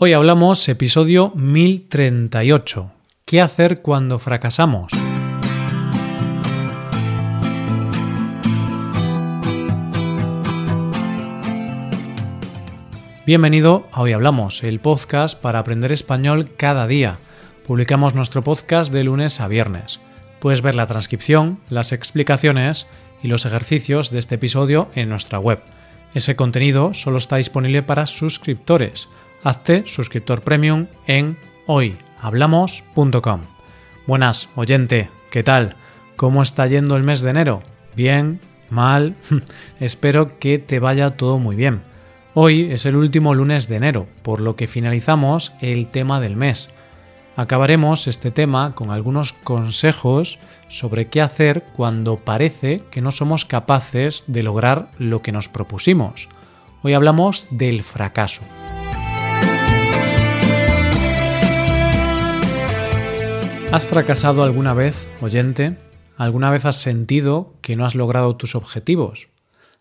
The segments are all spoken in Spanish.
Hoy hablamos episodio 1038. ¿Qué hacer cuando fracasamos? Bienvenido a Hoy Hablamos, el podcast para aprender español cada día. Publicamos nuestro podcast de lunes a viernes. Puedes ver la transcripción, las explicaciones y los ejercicios de este episodio en nuestra web. Ese contenido solo está disponible para suscriptores hazte suscriptor premium en hoyhablamos.com. Buenas, oyente, ¿qué tal? ¿Cómo está yendo el mes de enero? ¿Bien? ¿Mal? Espero que te vaya todo muy bien. Hoy es el último lunes de enero, por lo que finalizamos el tema del mes. Acabaremos este tema con algunos consejos sobre qué hacer cuando parece que no somos capaces de lograr lo que nos propusimos. Hoy hablamos del fracaso. ¿Has fracasado alguna vez, oyente? ¿Alguna vez has sentido que no has logrado tus objetivos?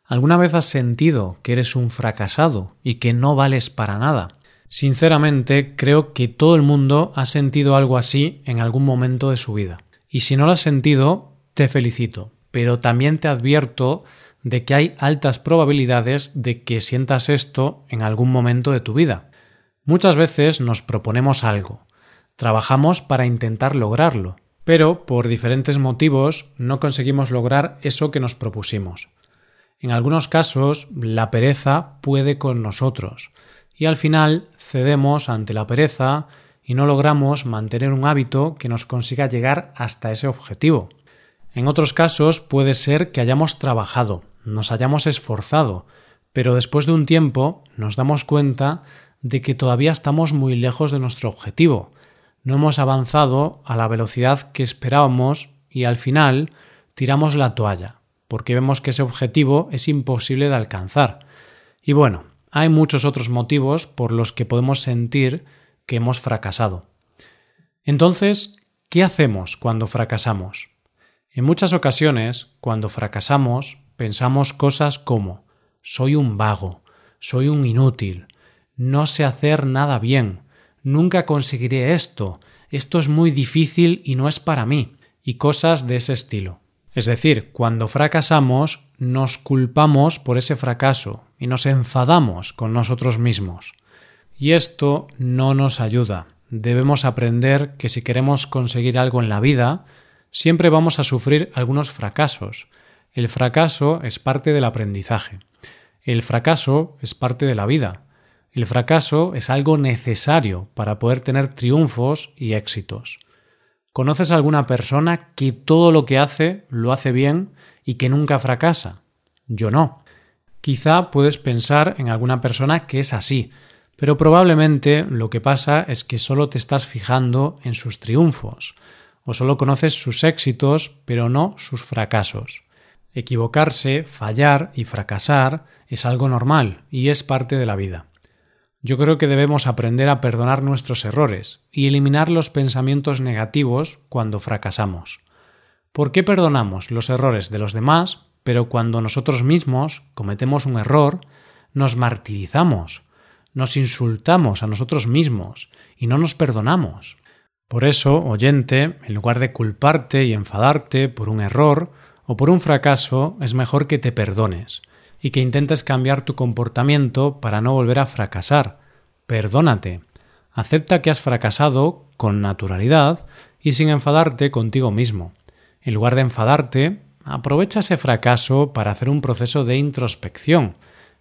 ¿Alguna vez has sentido que eres un fracasado y que no vales para nada? Sinceramente, creo que todo el mundo ha sentido algo así en algún momento de su vida. Y si no lo has sentido, te felicito, pero también te advierto de que hay altas probabilidades de que sientas esto en algún momento de tu vida. Muchas veces nos proponemos algo, Trabajamos para intentar lograrlo, pero por diferentes motivos no conseguimos lograr eso que nos propusimos. En algunos casos, la pereza puede con nosotros, y al final cedemos ante la pereza y no logramos mantener un hábito que nos consiga llegar hasta ese objetivo. En otros casos puede ser que hayamos trabajado, nos hayamos esforzado, pero después de un tiempo nos damos cuenta de que todavía estamos muy lejos de nuestro objetivo, no hemos avanzado a la velocidad que esperábamos y al final tiramos la toalla, porque vemos que ese objetivo es imposible de alcanzar. Y bueno, hay muchos otros motivos por los que podemos sentir que hemos fracasado. Entonces, ¿qué hacemos cuando fracasamos? En muchas ocasiones, cuando fracasamos, pensamos cosas como soy un vago, soy un inútil, no sé hacer nada bien, nunca conseguiré esto, esto es muy difícil y no es para mí, y cosas de ese estilo. Es decir, cuando fracasamos, nos culpamos por ese fracaso y nos enfadamos con nosotros mismos. Y esto no nos ayuda. Debemos aprender que si queremos conseguir algo en la vida, siempre vamos a sufrir algunos fracasos. El fracaso es parte del aprendizaje. El fracaso es parte de la vida. El fracaso es algo necesario para poder tener triunfos y éxitos. ¿Conoces alguna persona que todo lo que hace lo hace bien y que nunca fracasa? Yo no. Quizá puedes pensar en alguna persona que es así, pero probablemente lo que pasa es que solo te estás fijando en sus triunfos, o solo conoces sus éxitos, pero no sus fracasos. Equivocarse, fallar y fracasar es algo normal y es parte de la vida. Yo creo que debemos aprender a perdonar nuestros errores y eliminar los pensamientos negativos cuando fracasamos. ¿Por qué perdonamos los errores de los demás, pero cuando nosotros mismos cometemos un error, nos martirizamos, nos insultamos a nosotros mismos y no nos perdonamos? Por eso, oyente, en lugar de culparte y enfadarte por un error o por un fracaso, es mejor que te perdones y que intentes cambiar tu comportamiento para no volver a fracasar. Perdónate. Acepta que has fracasado con naturalidad y sin enfadarte contigo mismo. En lugar de enfadarte, aprovecha ese fracaso para hacer un proceso de introspección.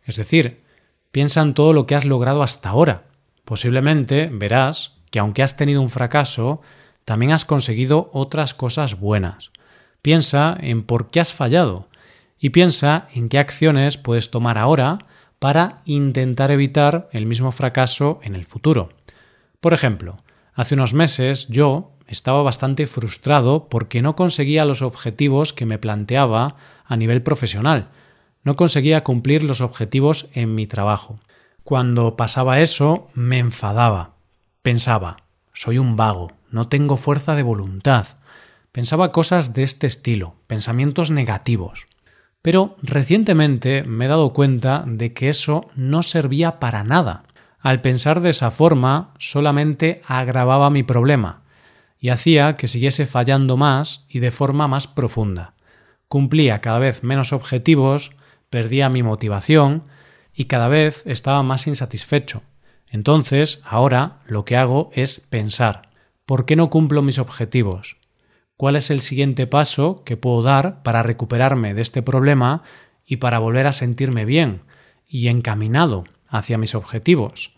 Es decir, piensa en todo lo que has logrado hasta ahora. Posiblemente verás que aunque has tenido un fracaso, también has conseguido otras cosas buenas. Piensa en por qué has fallado y piensa en qué acciones puedes tomar ahora para intentar evitar el mismo fracaso en el futuro. Por ejemplo, hace unos meses yo estaba bastante frustrado porque no conseguía los objetivos que me planteaba a nivel profesional. No conseguía cumplir los objetivos en mi trabajo. Cuando pasaba eso, me enfadaba. Pensaba, soy un vago, no tengo fuerza de voluntad. Pensaba cosas de este estilo, pensamientos negativos. Pero recientemente me he dado cuenta de que eso no servía para nada. Al pensar de esa forma, solamente agravaba mi problema y hacía que siguiese fallando más y de forma más profunda. Cumplía cada vez menos objetivos, perdía mi motivación y cada vez estaba más insatisfecho. Entonces, ahora lo que hago es pensar, ¿por qué no cumplo mis objetivos? ¿Cuál es el siguiente paso que puedo dar para recuperarme de este problema y para volver a sentirme bien y encaminado hacia mis objetivos?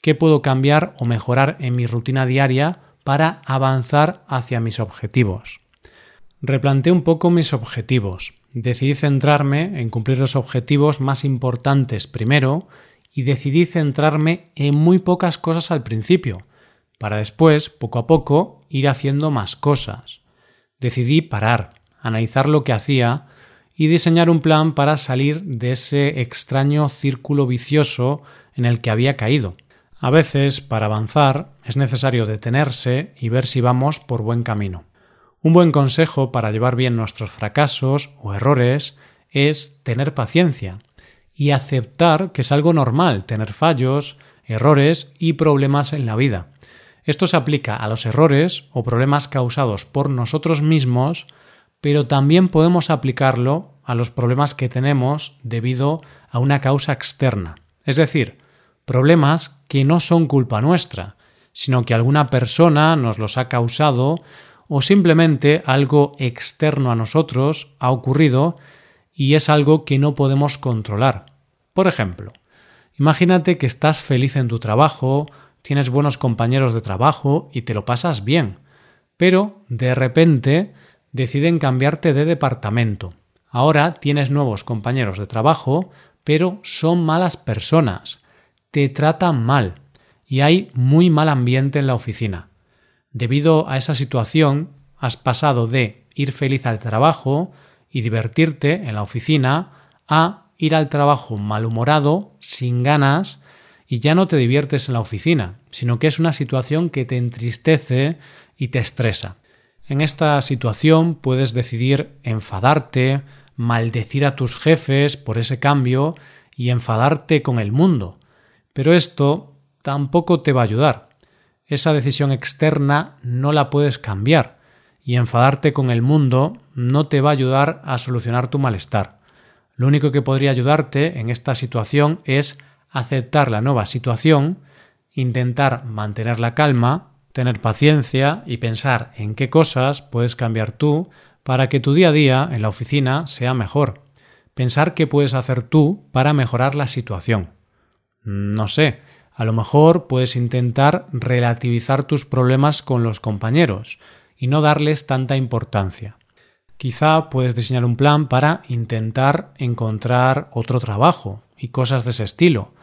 ¿Qué puedo cambiar o mejorar en mi rutina diaria para avanzar hacia mis objetivos? Replanteé un poco mis objetivos. Decidí centrarme en cumplir los objetivos más importantes primero y decidí centrarme en muy pocas cosas al principio, para después, poco a poco, ir haciendo más cosas. Decidí parar, analizar lo que hacía y diseñar un plan para salir de ese extraño círculo vicioso en el que había caído. A veces, para avanzar, es necesario detenerse y ver si vamos por buen camino. Un buen consejo para llevar bien nuestros fracasos o errores es tener paciencia y aceptar que es algo normal tener fallos, errores y problemas en la vida. Esto se aplica a los errores o problemas causados por nosotros mismos, pero también podemos aplicarlo a los problemas que tenemos debido a una causa externa, es decir, problemas que no son culpa nuestra, sino que alguna persona nos los ha causado o simplemente algo externo a nosotros ha ocurrido y es algo que no podemos controlar. Por ejemplo, imagínate que estás feliz en tu trabajo, tienes buenos compañeros de trabajo y te lo pasas bien, pero de repente deciden cambiarte de departamento. Ahora tienes nuevos compañeros de trabajo, pero son malas personas, te tratan mal y hay muy mal ambiente en la oficina. Debido a esa situación, has pasado de ir feliz al trabajo y divertirte en la oficina a ir al trabajo malhumorado, sin ganas, y ya no te diviertes en la oficina, sino que es una situación que te entristece y te estresa. En esta situación puedes decidir enfadarte, maldecir a tus jefes por ese cambio y enfadarte con el mundo. Pero esto tampoco te va a ayudar. Esa decisión externa no la puedes cambiar y enfadarte con el mundo no te va a ayudar a solucionar tu malestar. Lo único que podría ayudarte en esta situación es aceptar la nueva situación, intentar mantener la calma, tener paciencia y pensar en qué cosas puedes cambiar tú para que tu día a día en la oficina sea mejor. Pensar qué puedes hacer tú para mejorar la situación. No sé, a lo mejor puedes intentar relativizar tus problemas con los compañeros y no darles tanta importancia. Quizá puedes diseñar un plan para intentar encontrar otro trabajo y cosas de ese estilo.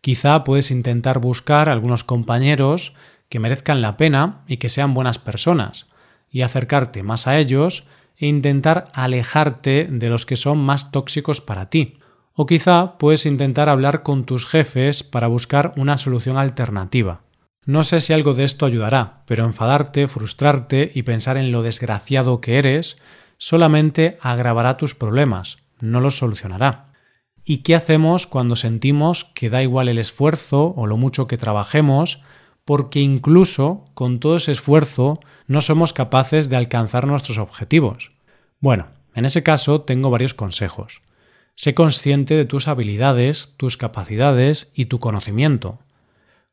Quizá puedes intentar buscar algunos compañeros que merezcan la pena y que sean buenas personas, y acercarte más a ellos e intentar alejarte de los que son más tóxicos para ti. O quizá puedes intentar hablar con tus jefes para buscar una solución alternativa. No sé si algo de esto ayudará, pero enfadarte, frustrarte y pensar en lo desgraciado que eres solamente agravará tus problemas, no los solucionará. ¿Y qué hacemos cuando sentimos que da igual el esfuerzo o lo mucho que trabajemos, porque incluso con todo ese esfuerzo no somos capaces de alcanzar nuestros objetivos? Bueno, en ese caso tengo varios consejos. Sé consciente de tus habilidades, tus capacidades y tu conocimiento.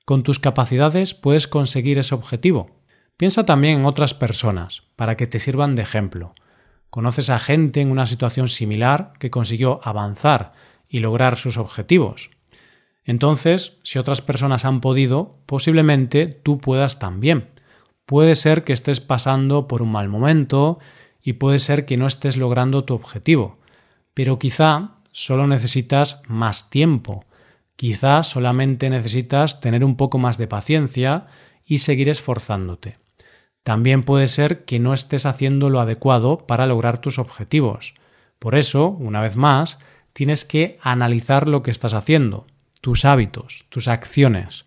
Con tus capacidades puedes conseguir ese objetivo. Piensa también en otras personas, para que te sirvan de ejemplo. Conoces a gente en una situación similar que consiguió avanzar y lograr sus objetivos. Entonces, si otras personas han podido, posiblemente tú puedas también. Puede ser que estés pasando por un mal momento y puede ser que no estés logrando tu objetivo, pero quizá solo necesitas más tiempo, quizá solamente necesitas tener un poco más de paciencia y seguir esforzándote. También puede ser que no estés haciendo lo adecuado para lograr tus objetivos. Por eso, una vez más, tienes que analizar lo que estás haciendo, tus hábitos, tus acciones.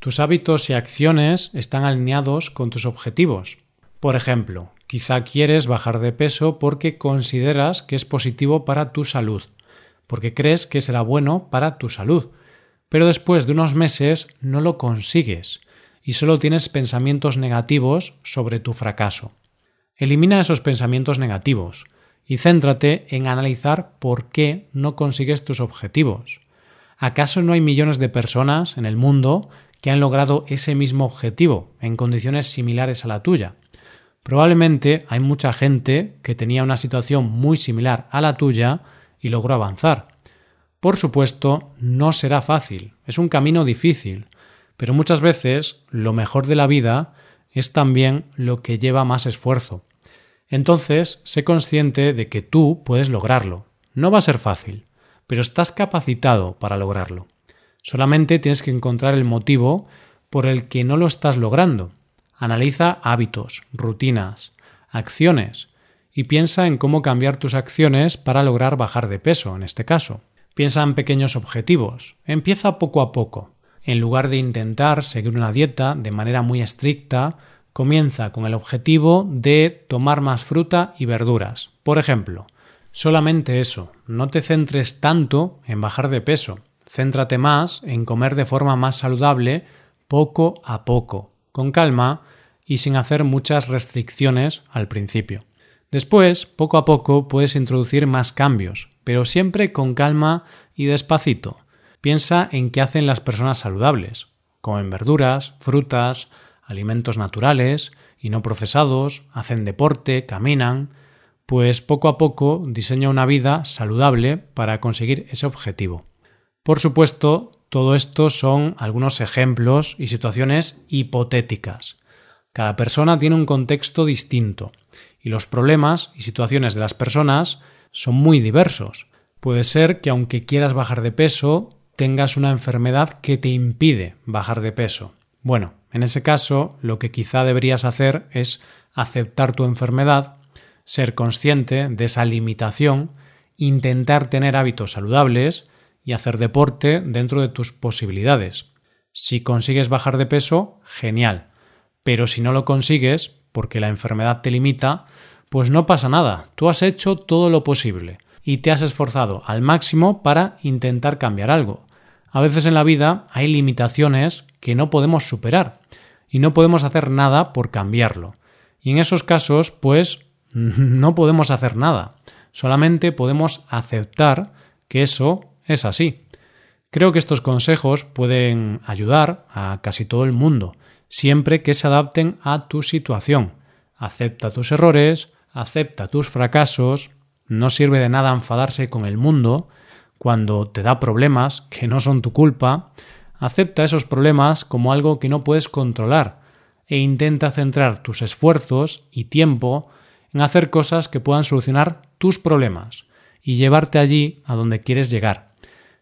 Tus hábitos y acciones están alineados con tus objetivos. Por ejemplo, quizá quieres bajar de peso porque consideras que es positivo para tu salud porque crees que será bueno para tu salud. pero después de unos meses no lo consigues y solo tienes pensamientos negativos sobre tu fracaso. Elimina esos pensamientos negativos y céntrate en analizar por qué no consigues tus objetivos. ¿Acaso no hay millones de personas en el mundo que han logrado ese mismo objetivo en condiciones similares a la tuya? Probablemente hay mucha gente que tenía una situación muy similar a la tuya y logró avanzar. Por supuesto, no será fácil, es un camino difícil, pero muchas veces lo mejor de la vida es también lo que lleva más esfuerzo. Entonces, sé consciente de que tú puedes lograrlo. No va a ser fácil, pero estás capacitado para lograrlo. Solamente tienes que encontrar el motivo por el que no lo estás logrando. Analiza hábitos, rutinas, acciones y piensa en cómo cambiar tus acciones para lograr bajar de peso, en este caso. Piensa en pequeños objetivos. Empieza poco a poco. En lugar de intentar seguir una dieta de manera muy estricta, comienza con el objetivo de tomar más fruta y verduras. Por ejemplo, solamente eso. No te centres tanto en bajar de peso. Céntrate más en comer de forma más saludable poco a poco, con calma y sin hacer muchas restricciones al principio. Después, poco a poco, puedes introducir más cambios, pero siempre con calma y despacito. Piensa en qué hacen las personas saludables. Comen verduras, frutas, alimentos naturales y no procesados, hacen deporte, caminan, pues poco a poco diseña una vida saludable para conseguir ese objetivo. Por supuesto, todo esto son algunos ejemplos y situaciones hipotéticas. Cada persona tiene un contexto distinto y los problemas y situaciones de las personas son muy diversos. Puede ser que aunque quieras bajar de peso, tengas una enfermedad que te impide bajar de peso. Bueno, en ese caso, lo que quizá deberías hacer es aceptar tu enfermedad, ser consciente de esa limitación, intentar tener hábitos saludables y hacer deporte dentro de tus posibilidades. Si consigues bajar de peso, genial. Pero si no lo consigues, porque la enfermedad te limita, pues no pasa nada, tú has hecho todo lo posible y te has esforzado al máximo para intentar cambiar algo. A veces en la vida hay limitaciones que no podemos superar y no podemos hacer nada por cambiarlo. Y en esos casos, pues no podemos hacer nada. Solamente podemos aceptar que eso es así. Creo que estos consejos pueden ayudar a casi todo el mundo, siempre que se adapten a tu situación. Acepta tus errores, acepta tus fracasos, no sirve de nada enfadarse con el mundo cuando te da problemas que no son tu culpa, acepta esos problemas como algo que no puedes controlar e intenta centrar tus esfuerzos y tiempo en hacer cosas que puedan solucionar tus problemas y llevarte allí a donde quieres llegar.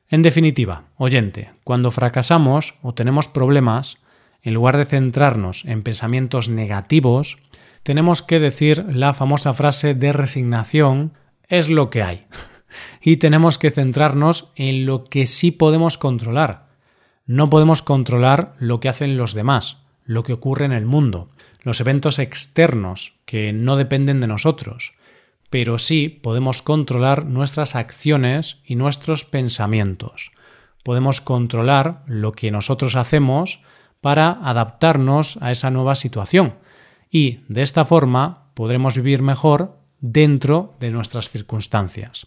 En definitiva, oyente, cuando fracasamos o tenemos problemas, en lugar de centrarnos en pensamientos negativos, tenemos que decir la famosa frase de resignación es lo que hay. y tenemos que centrarnos en lo que sí podemos controlar. No podemos controlar lo que hacen los demás, lo que ocurre en el mundo, los eventos externos que no dependen de nosotros, pero sí podemos controlar nuestras acciones y nuestros pensamientos. Podemos controlar lo que nosotros hacemos para adaptarnos a esa nueva situación y de esta forma podremos vivir mejor dentro de nuestras circunstancias.